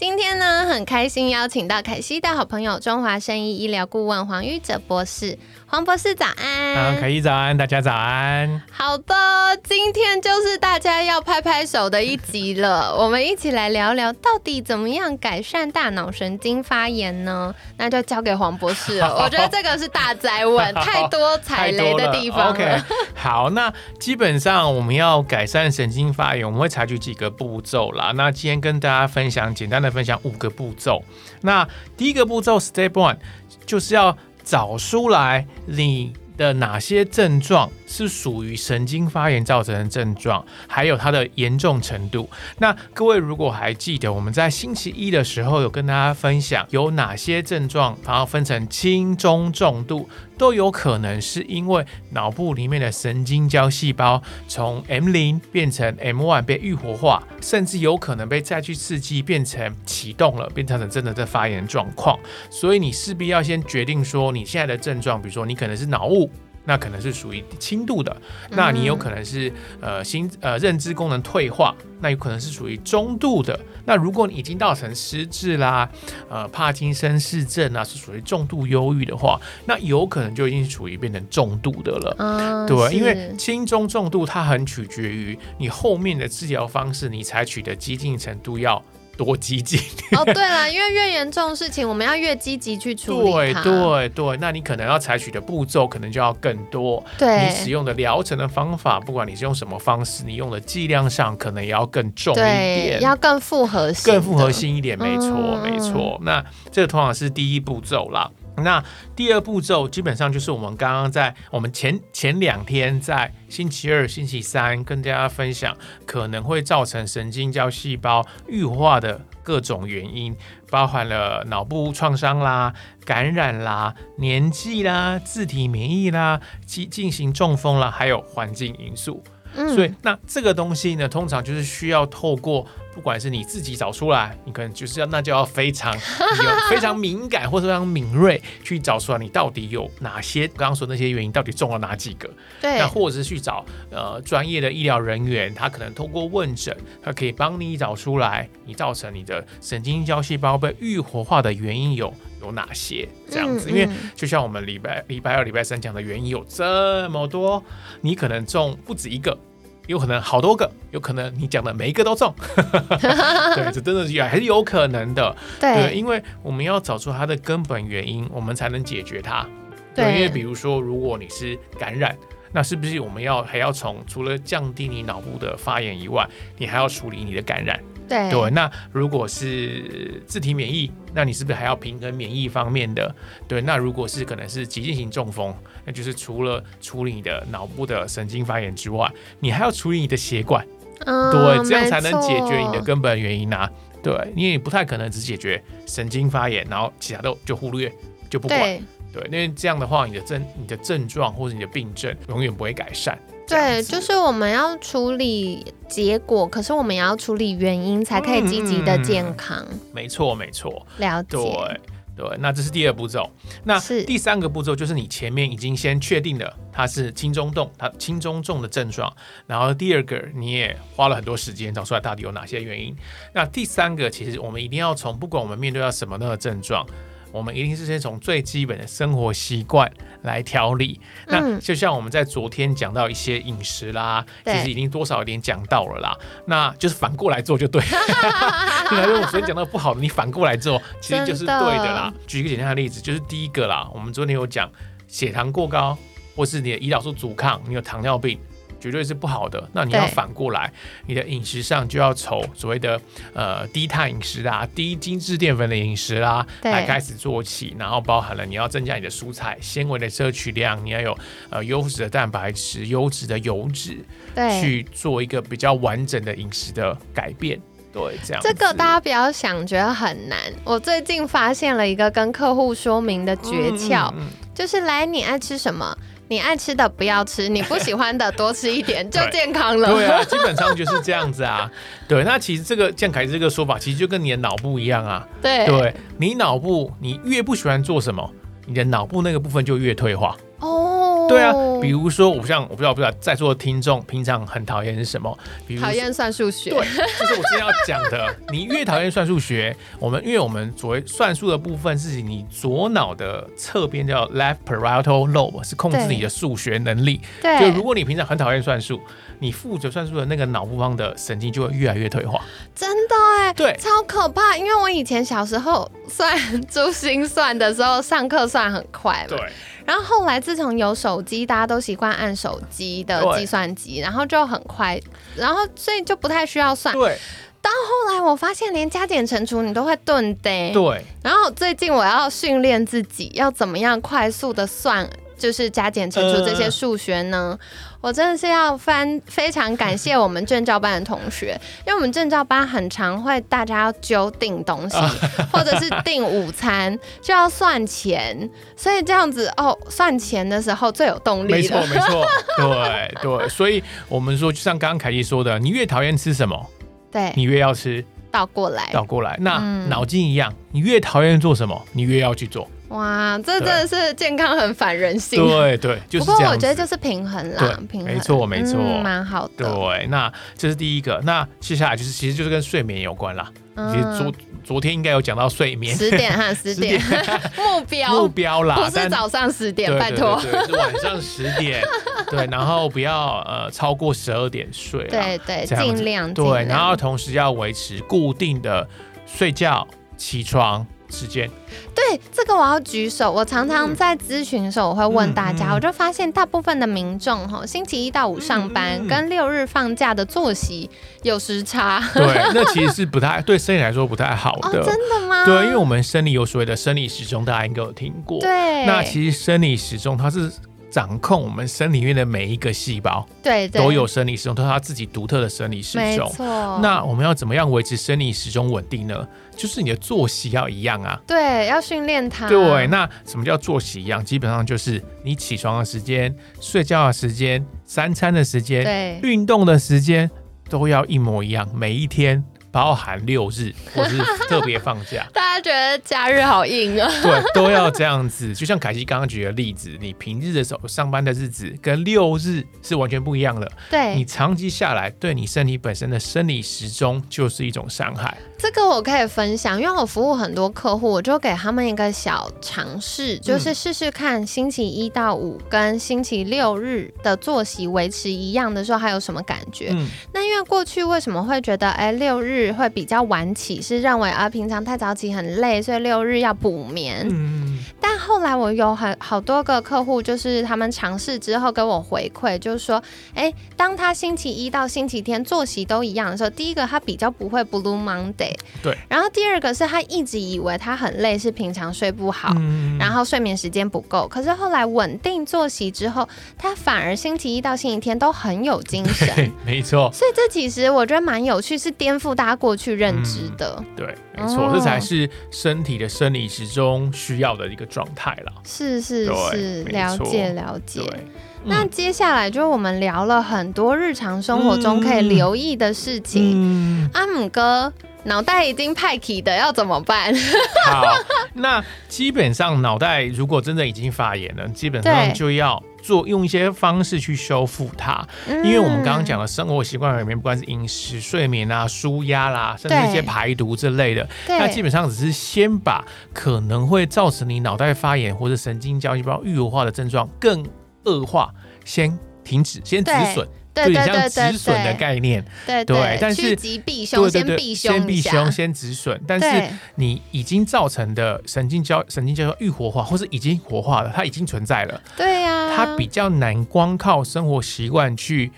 今天呢，很开心邀请到凯西的好朋友中华生医医疗顾问黄玉哲博士。黄博士早安，啊，凯西早安，大家早安。好的，今天就是大家要拍拍手的一集了。我们一起来聊聊，到底怎么样改善大脑神经发炎呢？那就交给黄博士了。我觉得这个是大灾问，太多踩雷的地方 OK，好，那基本上我们要改善神经发炎，我们会采取几个步骤啦。那今天跟大家分享，简单的分享五个步骤。那第一个步骤，Step One，就是要。找出来你的哪些症状是属于神经发炎造成的症状，还有它的严重程度。那各位如果还记得，我们在星期一的时候有跟大家分享有哪些症状，然后分成轻、中、重度。都有可能是因为脑部里面的神经胶细胞从 M 零变成 M one 被愈活化，甚至有可能被再去刺激变成启动了，变成真的在发炎状况。所以你势必要先决定说你现在的症状，比如说你可能是脑雾。那可能是属于轻度的，那你有可能是呃心呃认知功能退化，那有可能是属于中度的。那如果你已经造成失智啦，呃帕金森氏症啊，是属于重度忧郁的话，那有可能就已经属于变成重度的了。嗯，对，因为轻中重度它很取决于你后面的治疗方式，你采取的激进程度要。多激进哦！对了，因为越严重的事情，我们要越积极去处理对对对，那你可能要采取的步骤可能就要更多。对，你使用的疗程的方法，不管你是用什么方式，你用的剂量上可能也要更重一点，要更复合性，更复合性一点。没错，没错。那这个通常是第一步骤啦。那第二步骤基本上就是我们刚刚在我们前前两天在星期二、星期三跟大家分享可能会造成神经胶细胞愈化的各种原因，包含了脑部创伤啦、感染啦、年纪啦、自体免疫啦、进进行中风啦，还有环境因素。所以那这个东西呢，通常就是需要透过。不管是你自己找出来，你可能就是要那就要非常 有非常敏感或者非常敏锐去找出来，你到底有哪些刚刚说那些原因到底中了哪几个？对，那或者是去找呃专业的医疗人员，他可能通过问诊，他可以帮你找出来你造成你的神经胶细胞被愈活化的原因有有哪些这样子。因为就像我们礼拜礼拜二、礼拜三讲的原因有这么多，你可能中不止一个。有可能好多个，有可能你讲的每一个都中，对，这真的是还是有可能的。对，因为我们要找出它的根本原因，我们才能解决它。对，因为比如说，如果你是感染，那是不是我们要还要从除了降低你脑部的发炎以外，你还要处理你的感染？对，那如果是自体免疫，那你是不是还要平衡免疫方面的？对，那如果是可能是急性型中风，那就是除了处理你的脑部的神经发炎之外，你还要处理你的血管，对，这样才能解决你的根本原因啊。对，因为你不太可能只解决神经发炎，然后其他都就忽略就不管，对，因为这样的话，你的症、你的症状或者你的病症永远不会改善。对，就是我们要处理结果，可是我们也要处理原因，才可以积极的健康。没错，没错，了解。对对，那这是第二步骤。那第三个步骤，就是你前面已经先确定了它是轻中重，它轻中重的症状。然后第二个，你也花了很多时间找出来到底有哪些原因。那第三个，其实我们一定要从不管我们面对到什么样的症状。我们一定是先从最基本的生活习惯来调理。那就像我们在昨天讲到一些饮食啦，其实已经多少有点讲到了啦。那就是反过来做就对。因为我昨天讲到不好的，你反过来做，其实就是对的啦。举一个简单的例子，就是第一个啦，我们昨天有讲血糖过高，或是你的胰岛素阻抗，你有糖尿病，绝对是不好的。那你要反过来，你的饮食上就要从所谓的呃低碳饮食啦、低精致淀粉的饮食啦对来开始做起，然后包含了你要增加你的蔬菜纤维的摄取量，你要有呃优质的蛋白质、优质的油脂，对。去做一个比较完整的饮食的改变。对，这样这个大家不要想觉得很难。我最近发现了一个跟客户说明的诀窍，嗯嗯嗯就是来你爱吃什么，你爱吃的不要吃，你不喜欢的多吃一点就健康了。对啊，基本上就是这样子啊。对，那其实这个健凯这个说法，其实就跟你的脑部一样啊。对对你脑部，你越不喜欢做什么，你的脑部那个部分就越退化。哦，对啊，比如说，我像我不知道，不知道在座的听众平常很讨厌是什么？比如说讨厌算数学。对，就是我今天要讲的。你越讨厌算数学，我们因为我们所谓算术的部分是你左脑的侧边叫 left parietal lobe，是控制你的数学能力。对就如果你平常很讨厌算术，你负责算术的那个脑部方的神经就会越来越退化。真的哎，对超可怕。因为我以前小时候算珠心算的时候，上课算很快嘛。然后后来自从有手机，大家都习惯按手机的计算机，然后就很快，然后所以就不太需要算。对后来我发现连加减乘除你都会顿的。对然后最近我要训练自己，要怎么样快速的算，就是加减乘除这些数学呢？我真的是要翻，非常感谢我们证照班的同学，因为我们证照班很常会大家要揪订东西，或者是订午餐，就要算钱，所以这样子哦，算钱的时候最有动力没错了。没错，对对，所以我们说，就像刚刚凯莉说的，你越讨厌吃什么，对，你越要吃，倒过来，倒过来。那嗯脑筋一样，你越讨厌做什么，你越要去做。哇，这真的是健康很反人性。对对，就是不过。我觉得就是平衡啦，平衡，没错没错嗯蛮、好的。对，那这是第一个。那接下来就是，其实就是跟睡眠有关啦。其实昨昨天应该有讲到睡眠嗯十点哈 十点 目标目标啦，不是早上十点，拜托。是晚上十点，对，然后不要呃超过十二点睡啦，对对，尽量对，然后同时要维持固定的睡觉、起床时间。对这个我要举手。我常常在咨询的时候，我会问大家，我就发现大部分的民众哈，星期一到五上班、跟六日放假的作息有时差。对，那其实是不太对生理来说不太好哦，的。真的吗？对，因为我们生理有所谓的生理时钟，大家应该有听过。对，那其实生理时钟它是掌控我们身体里面的每一个细胞对对都有生理时钟，都是它自己独特的生理时没钟。错。那我们要怎么样维持生理时钟稳定呢？就是你的作息要一样啊。对要训练它。对，那什么叫作息一样？基本上就是你起床的时间、睡觉的时间、三餐的时间、对运动的时间都要一模一样，每一天包含六日或是 特别放假。大家觉得假日好硬啊。对，都要这样子。就像凯西刚刚举的例子，你平日的时候上班的日子跟六日是完全不一样的。对你，长期下来，对你身体本身的生理时钟就是一种伤害。这个我可以分享，因为我服务很多客户，我就给他们一个小尝试，嗯就是试试看星期一到五跟星期六日的作息维持一样的时候，还有什么感觉？嗯，那因为过去为什么会觉得，哎，六日会比较晚起，是认为啊平常太早起很累，所以六日要补眠。嗯，但后来我有很好多个客户，就是他们尝试之后跟我回馈，就是说，哎，当他星期一到星期天作息都一样的时候，第一个他比较不会 Blue Monday，对，然后第二个是他一直以为他很累，是平常睡不好。嗯然后睡眠时间不够，可是后来稳定作息之后，他反而星期一到星期天都很有精神。对，没错，所以这其实我觉得蛮有趣，是颠覆大家过去认知的。对，没错，哦这才是身体的生理时钟需要的一个状态了。是是对是，了解了解。那接下来就是我们聊了很多日常生活中可以留意的事情。嗯，阿姆哥脑袋已经派起的，要怎么办？好，那基本上脑袋如果真的已经发炎了，基本上就要做用一些方式去修复它。因为我们刚刚讲的生活习惯里面，不管是饮食、睡眠啊、舒压啦，甚至一些排毒之类的，对，那基本上只是先把可能会造成你脑袋发炎或者神经胶细胞愈合化的症状更恶化，先停止，先止损，对有点像止损的概念。对对但是趋吉避凶，先避先凶先。避凶，先止损。但是你已经造成的神经交神经胶细胞愈活化，或是已经活化了，它已经存在了，对呀，它比较难光靠生活习惯去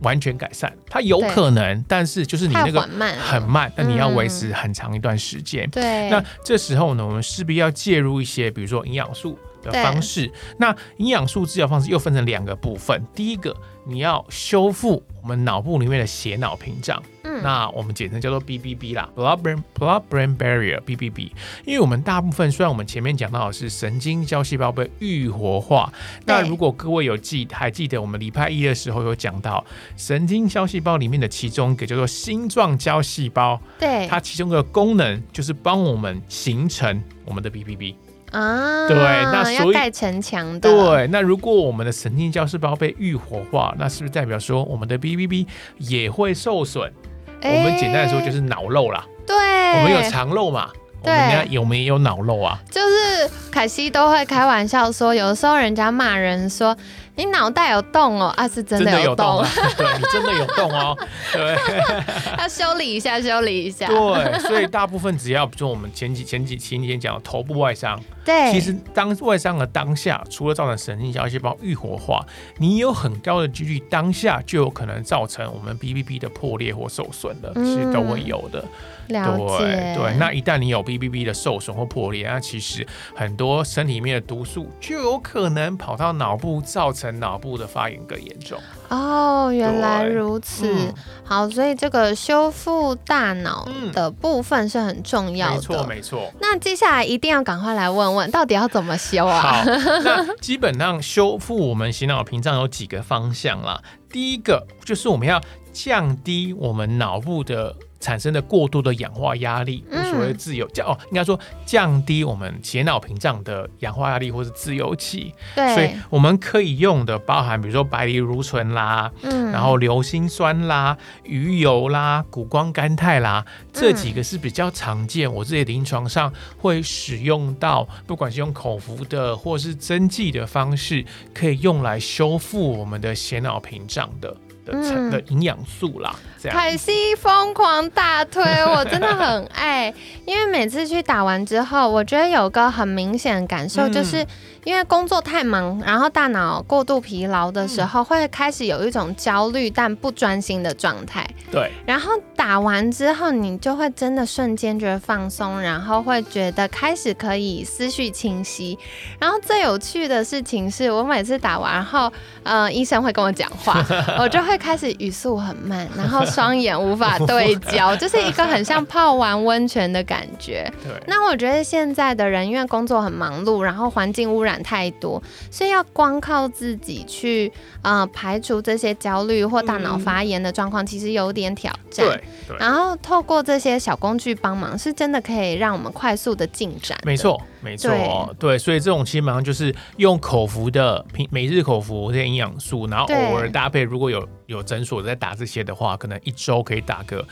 完全改善，它有可能，但是就是你那个很慢，那你要维持很长一段时间。对，那这时候呢，我们势必要介入一些，比如说营养素的方式。那营养素治疗方式又分成两个部分，第一个你要修复我们脑部里面的血脑屏障。嗯那我们简称叫做 BBB 啦，Blood Brain Blood Brain Barrier BBB。因为我们大部分虽然我们前面讲到的是神经胶细胞被愈活化，那如果各位有记还记得我们礼拜一的时候有讲到神经胶细胞里面的其中一个叫做星状胶细胞，对，它其中的功能就是帮我们形成我们的 BBB。啊，对，那所以盖城墙的。对，那如果我们的神经胶细胞被愈活化，那是不是代表说我们的 BBB 也会受损？我们简单的说就是脑漏啦，对，我们有肠漏嘛，我们有没有脑漏啊。就是凯西都会开玩笑说，有的时候人家骂人说。你脑袋有洞哦，啊是真的有洞，对你真的有洞哦，对，要修理一下，修理一下。对，所以大部分只要，比如说我们前几前几前几天讲头部外伤，对，其实当外伤的当下，除了造成神经胶细胞愈活化，你有很高的几率当下就有可能造成我们 BBB 的破裂或受损的，其实都会有的。了解，对，那一旦你有 BBB 的受损或破裂，那其实很多身体里面的毒素就有可能跑到脑部，造成脑部的发炎更严重。哦，原来如此。好，所以这个修复大脑的部分是很重要的。没错，没错。那接下来一定要赶快来问问，到底要怎么修啊？好，那基本上修复我们洗脑屏障有几个方向啦。第一个就是我们要降低我们脑部的。产生的过度的氧化压力，所谓自由降哦，应该说降低我们血脑屏障的氧化压力，或是自由基。对，所以我们可以用的包含，比如说白藜芦醇啦，嗯，然后硫辛酸啦、鱼油啦、谷胱甘肽啦，这几个是比较常见，我自己临床上会使用到，不管是用口服的或是针剂的方式，可以用来修复我们的血脑屏障的。的的营养素啦，凯西疯狂大推，我真的很爱，因为每次去打完之后，我觉得有个很明显的感受就是。因为工作太忙，然后大脑过度疲劳的时候，会开始有一种焦虑但不专心的状态。对。然后打完之后，你就会真的瞬间觉得放松，然后会觉得开始可以思绪清晰。然后最有趣的事情是我每次打完后，呃，医生会跟我讲话，我就会开始语速很慢，然后双眼无法对焦，就是一个很像泡完温泉的感觉。对。那我觉得现在的人因为工作很忙碌，然后环境污染。太多，所以要光靠自己去呃排除这些焦虑或大脑发炎的状况，其实有点挑战。对，然后透过这些小工具帮忙，是真的可以让我们快速的进展。没错，没错，对，所以这种基本上就是用口服的平每日口服这些营养素，然后偶尔搭配，如果有有诊所在打这些的话，可能一周可以打个。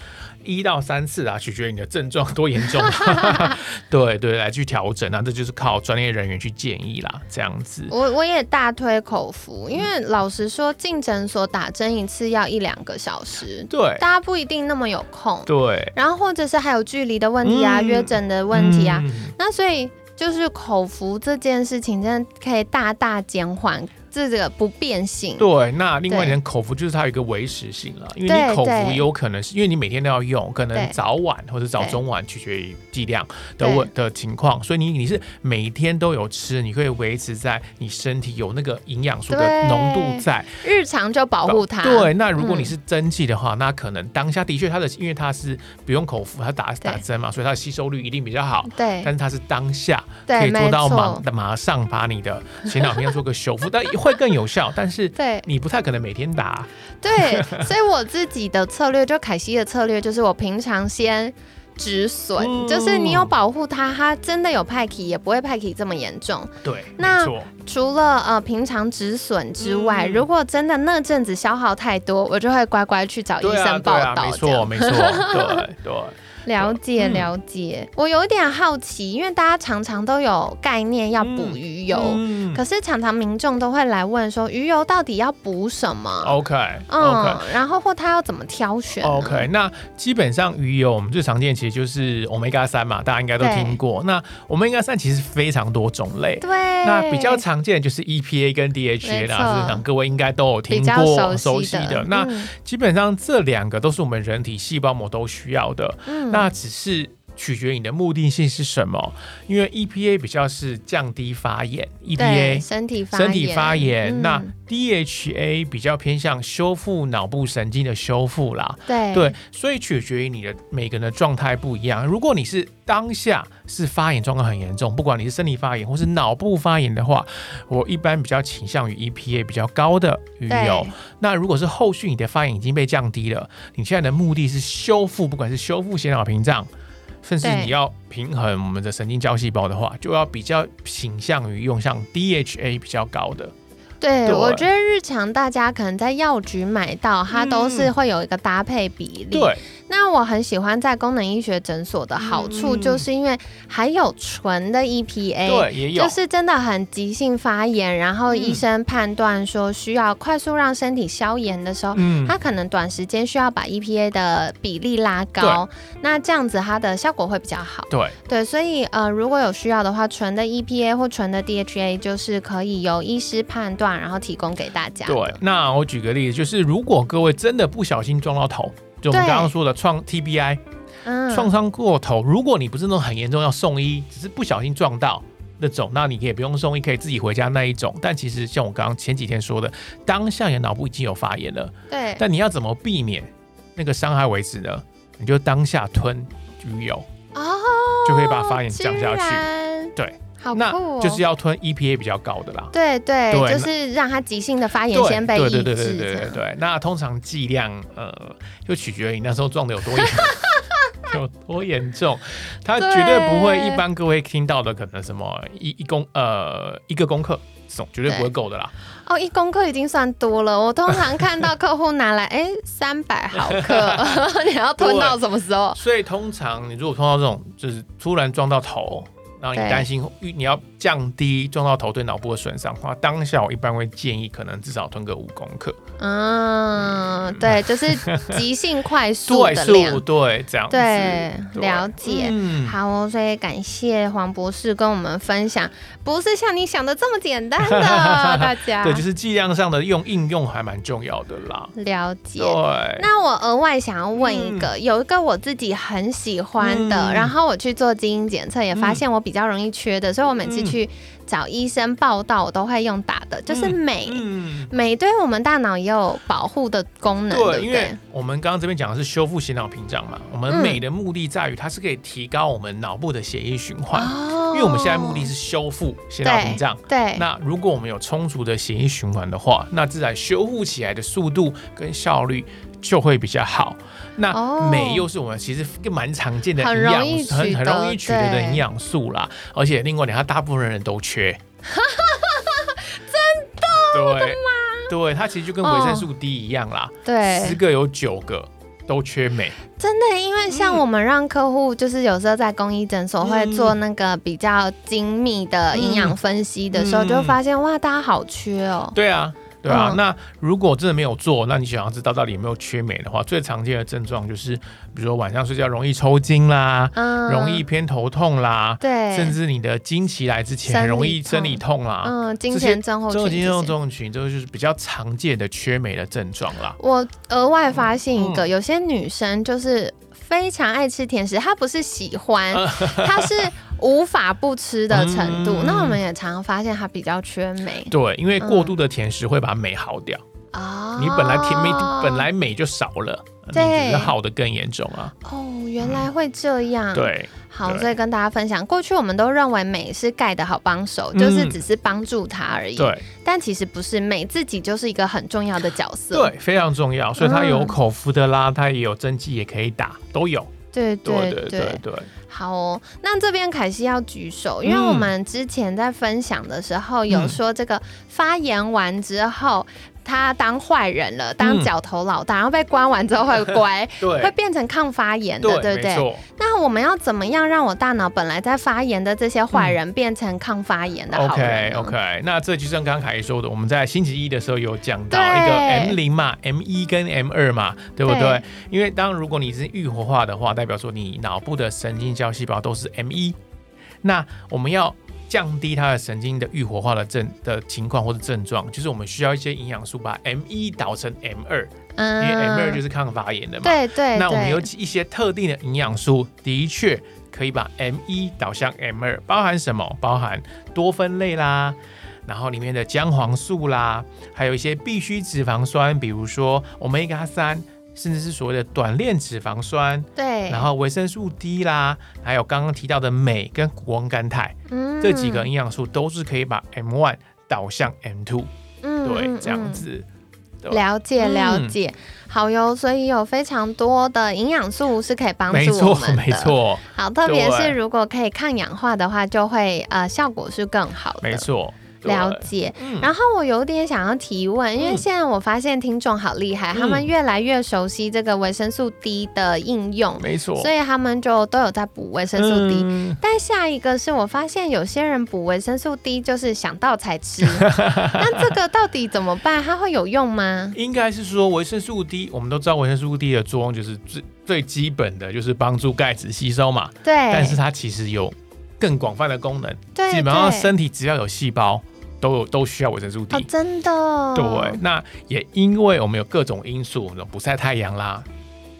一到三次啊，取决于你的症状多严重，对对，来去调整啊，这就是靠专业人员去建议啦，这样子。我我也大推口服，因为老实说，进诊所打针一次要一两个小时，对，大家不一定那么有空，对。然后或者是还有距离的问题啊，约诊的问题啊，那所以就是口服这件事情，真的可以大大减缓。这个不变性。对，那另外一点口服就是它有一个维持性了，因为你口服有可能是因为你每天都要用，可能早晚或者早中晚取决于剂量的问的情况，所以你你是每天都有吃，你可以维持在你身体有那个营养素的浓度在，日常就保护它。对，那如果你是针剂的话，那可能当下的确它的因为它是不用口服，它打打针嘛，所以它的吸收率一定比较好。对，但是它是当下可以做到马马上把你的前脑屏障做个修复，但。会更有效，但是对你不太可能每天打。对，所以我自己的策略，就凯西的策略，就是我平常先止损，就是你有保护它，它真的有派气，也不会派气这么严重。对，那除了呃平常止损之外，如果真的那阵子消耗太多，我就会乖乖去找医生报道。没错，没错，对对。了解嗯了解。我有一点好奇，因为大家常常都有概念要补鱼油，嗯可是常常民众都会来问说，鱼油到底要补什么？OK 嗯。然后或他要怎么挑选 OK，那基本上鱼油我们最常见其实就是 omega 三嘛，大家应该都听过。那 omega 三其实非常多种类，对，那比较常见的就是 EPA 跟 DHA 啦，各位应该都有听过、熟熟悉的。的。那嗯基本上这两个都是我们人体细胞膜都需要的，嗯那只是取决于你的目的性是什么。因为 EPA 比较是降低发炎，EPA 身体发身体发炎，嗯那 DHA 比较偏向修复脑部神经的修复啦。对对，所以取决于你的每个人的状态不一样。如果你是当下是发炎状况很严重，不管你是身体发炎或是脑部发炎的话，我一般比较倾向于 EPA 比较高的鱼油。那如果是后续你的发炎已经被降低了，你现在的目的是修复，不管是修复血脑屏障。甚至你要平衡我们的神经胶细胞的话，就要比较倾向于用像 DHA 比较高的。对，对我觉得日常大家可能在药局买到，它都是嗯会有一个搭配比例。对，那我很喜欢在功能医学诊所的好处，嗯就是因为还有纯的 EPA。对，也有。就是真的很急性发炎，然后医嗯生判断说需要快速让身体消炎的时候，嗯他可能短时间需要把 EPA 的比例拉高，那这样子它的效果会比较好。对，对，所以呃，如果有需要的话，纯的 EPA 或纯的 DHA 就是可以由医师判断，然后提供给大家的。对，那我举个例子，就是如果各位真的不小心撞到头，就我们对刚刚说的创 TBI 嗯创伤过头，如果你不是那种很严重要送医，只是不小心撞到。那种，那你可以不用送医，可以自己回家那一种。但其实像我刚刚前几天说的，当下你的脑部已经有发炎了，对，但你要怎么避免那个伤害为止呢？你就当下吞鱼油，哦，就可以把发炎降下去去。对，好那酷哦。就是要吞 EPA 比较高的啦。对对，对就是让它急性的发炎先被抑制。对对对对对对对。那通常剂量呃，就取决于你那时候撞的有多严 有多严重，它绝对不会一般各位听到的可能什么一一公呃一个功课这种绝对不会够的啦。哦，一公克已经算多了。我通常看到客户拿来，哎，三百毫克，你要吞到什么时候？所以通常你如果碰到这种就是突然撞到头。然后你担心你要降低撞到头对脑部的损伤的话，当下我一般会建议可能至少吞个五公克，嗯，对，就是急性 快速的量速。对这样子，对，了解。嗯。好哦，所以感谢黄博士跟我们分享，不是像你想的这么简单的，大家。对，就是剂量上的用应用还蛮重要的啦。了解。对，那我额外想要问一个，有一个我自己很喜欢的，嗯。然后我去做基因检测，也发现我比较容易缺的，所以我每次嗯。去找医生报道，我都会用打的，就是镁。嗯，镁对我们大脑也有保护的功能，对因为？我们刚刚这边讲的是修复血脑屏障嘛，我们嗯镁的目的在于它是可以提高我们脑部的血液循环，哦因为我们现在目的是修复血脑屏障。对，那如果我们有充足的血液循环的话，那自然修复起来的速度跟效率就会比较好。那哦镁又是我们其实一个蛮常见的很营养很很容易得取得的对营养素啦。而且另外两，它大部分人都缺。真的？对对，它其实就跟维生素 D 一样啦，十对，个有九个都缺镁。真的，因为像嗯我们让客户，就是有时候在公益诊所会做那个比较精密的营养分析的时候，嗯就会发现哇，大家好缺哦。对啊，对啊。嗯那如果真的没有做，那你想要知道到底有没有缺镁的话，最常见的症状就是，比如说晚上睡觉容易抽筋啦，嗯容易偏头痛啦，对，甚至你的经期来之前容易生理痛啦。嗯，金这些钱症候群这个就是比较常见的缺镁的症状啦。我额外发现一嗯个，有些女生就是非常爱吃甜食，他不是喜欢，他是无法不吃的程度。嗯。那我们也常常发现他比较缺镁对，因为过度的甜食会把镁耗掉，哦。你本来甜美本来镁就少了，你对只是耗的更严重啊。哦，原来会这样。。对，好，所以跟大家分享，过去我们都认为美是盖的好帮手，嗯就是只是帮助他而已。，对，但其实不是，美自己就是一个很重要的角色。对，非常重要。所以它有嗯口服的啦，它也有针剂，也可以打，都有。对对对对对对，好哦，那这边凯西要举手，因为嗯我们之前在分享的时候有嗯说，这个发炎完之后他当坏人了，当嗯角头老大，然后被关完之后会乖，会变成抗发炎的，对不对？那我们要怎么样让我大脑本来在发炎的这些坏人变成抗发炎的好嗯？OK OK，那这就像刚刚凯说的，我们在星期一的时候有讲到一个 M 零嘛，M 一跟 M 二嘛，对不对？对。因为当如果你是愈活化的话，代表说你脑部的神经胶细胞都是 M 一，那我们要降低它的神经的愈活化的症的情况或者症状，就是我们需要一些营养素把 M 一导成 M 二，嗯因为 M 二就是抗发炎的嘛。对对那我们有对，一些特定的营养素，的确可以把 M 一导向 M 二，包含什么？包含多酚类啦，然后里面的姜黄素啦，还有一些必需脂肪酸，比如说 omega 三，甚至是所谓的短链脂肪酸，对，然后维生素 D 啦，还有刚刚提到的镁跟谷胱甘肽，嗯这几个营养素都是可以把 M one 导向 M two，嗯对，嗯这样嗯子。对了解嗯了解，好哟，所以有非常多的营养素是可以帮没助我错，们的。没。错，好，特别是如果可以抗氧化的话，就会呃效果是更好的。没错。对。了解。嗯。然后我有点想要提问，因为嗯。现在我发现听众好厉害，他们嗯越来越熟悉这个维生素 D 的应用，没错，所以他们就都有在补维生素 D。嗯但下一个是我发现有些人补维生素 D 就是想到才吃，那这个到底怎么办？它会有用吗？应该是说维生素 D，我们都知道维生素 D 的作用就是最最基本的就是帮助钙质吸收嘛，对，但是它其实有更广泛的功能，对基本上身体只要有细胞都有都需要维生素 D。哦，真的，对，那也因为我们有各种因素，不晒太阳啦，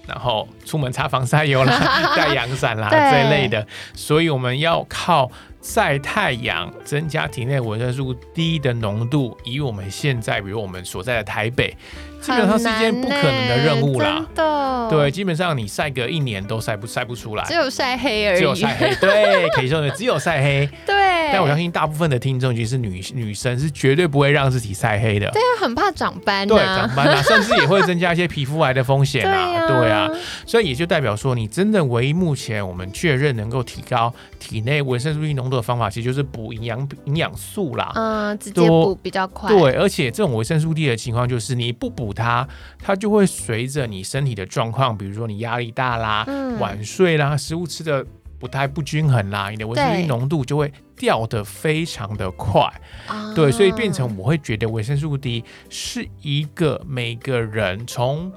然后出门擦防晒油啦、带阳伞啦这一类的，所以我们要靠晒太阳增加体内维生素 D 的浓度。以我们现在，比如我们所在的台北，基本上是一件不可能的任务啦。真的，对，，基本上你晒个一年都晒不晒不出来只，有晒黑而已，只有晒黑。对，可以说的只有晒黑。对，但我相信大部分的听众，尤其是女女生，是绝对不会让自己晒黑的。对啊，很怕长斑对，长斑啊，甚至也会增加一些皮肤癌的风险对啊。呀、对啊，，所以也就代表说，你真的唯一目前我们确认能够提高体内维生素 E 浓度的方法，其实就是补营养营养素啦。嗯，直接补比较快，对，而且这种维生素 D 的情况就是，你不补它，它就会随着你身体的状况，比如说你压力大啦、嗯晚睡啦、食物吃的不太不均衡啦，你的维生素浓度就会掉得非常的快。啊对，所以变成我会觉得维生素 D 是一个每个人从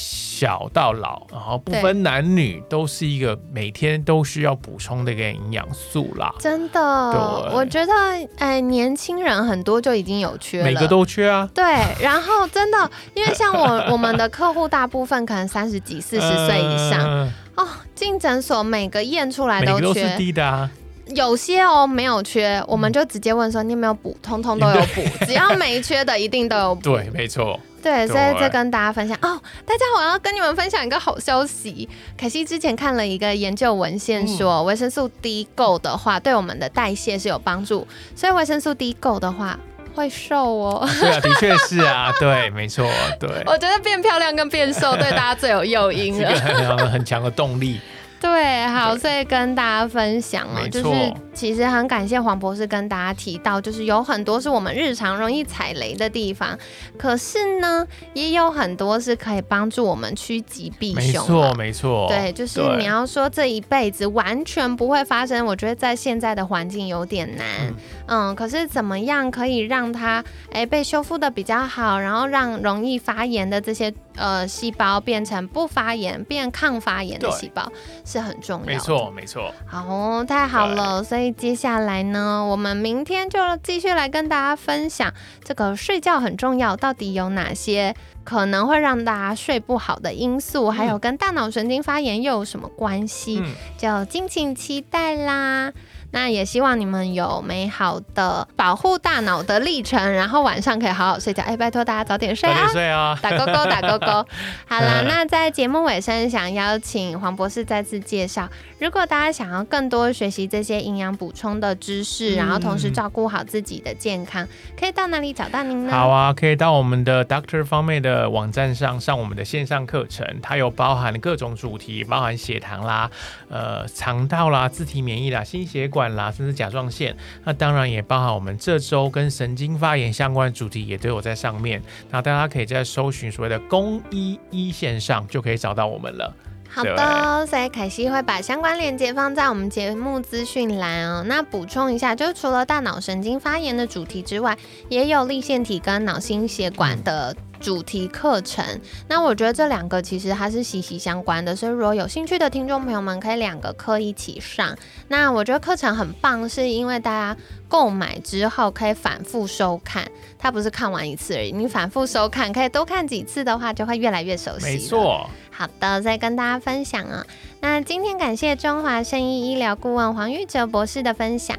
小到老，然后不分男女，都是一个每天都需要补充的一个营养素啦。真的，我觉得，哎，年轻人很多就已经有缺了，每个都缺啊，对，然后真的，因为像我 我们的客户大部分可能三十几、四十岁以上、嗯哦，进诊所每个验出来都缺。都缺是，低的啊。有些哦没有缺，我们就直接问说你有没有补，通通都有补，只要没缺的一定都有补。对，没错。对，所以再跟大家分享哦，大家我要跟你们分享一个好消息。凯西之前看了一个研究文献嗯说，维生素 D 够的话，对我们的代谢是有帮助，所以维生素 D 够的话会瘦哦。对啊，的确是啊，对，没错，对，我觉得变漂亮跟变瘦对大家最有诱因 了。很强很强的动力。对，好，所以跟大家分享哦，没错就是其实很感谢黄博士跟大家提到，就是有很多是我们日常容易踩雷的地方，可是呢，也有很多是可以帮助我们趋吉避凶没错，没错。对，就是你要说这一辈子完全不会发生，我觉得在现在的环境有点难。嗯嗯，可是怎么样可以让它诶被修复的比较好，然后让容易发炎的这些呃细胞变成不发炎、变抗发炎的细胞是很重要的。没错，没错。好哦，太好了！所以接下来呢，我们明天就继续来跟大家分享这个睡觉很重要，到底有哪些可能会让大家睡不好的因素，还有跟大脑神经发炎又有什么关系？嗯，就敬请期待啦。那也希望你们有美好的保护大脑的历程，然后晚上可以好好睡觉。哎，拜托大家早点睡啊早点！睡啊。打勾勾，打勾勾。好了，那在节目尾声，想邀请黄博士再次介绍，如果大家想要更多学习这些营养补充的知识，嗯然后同时照顾好自己的健康，可以到哪里找到您呢？好啊，可以到我们的 Doctor 方面的网站上上我们的线上课程，它有包含各种主题，包含血糖啦、呃肠道啦、自体免疫啦、心血管。管啦，甚至甲状腺。那当然也包含我们这周跟神经发炎相关的主题也都有在上面。那大家可以在搜寻所谓的公医一线上就可以找到我们了。好的，所以凯西会把相关链接放在我们节目资讯栏哦。那补充一下，就除了大脑神经发炎的主题之外，也有立腺体跟脑心血管的。主题课程，那我觉得这两个其实它是息息相关的，所以如果有兴趣的听众朋友们，可以两个课一起上。那我觉得课程很棒，是因为大家购买之后可以反复收看，它不是看完一次而已，你反复收看，可以多看几次的话，就会越来越熟悉。没错。好的，再跟大家分享啊。那今天感谢中华生医医疗顾问黄玉哲博士的分享。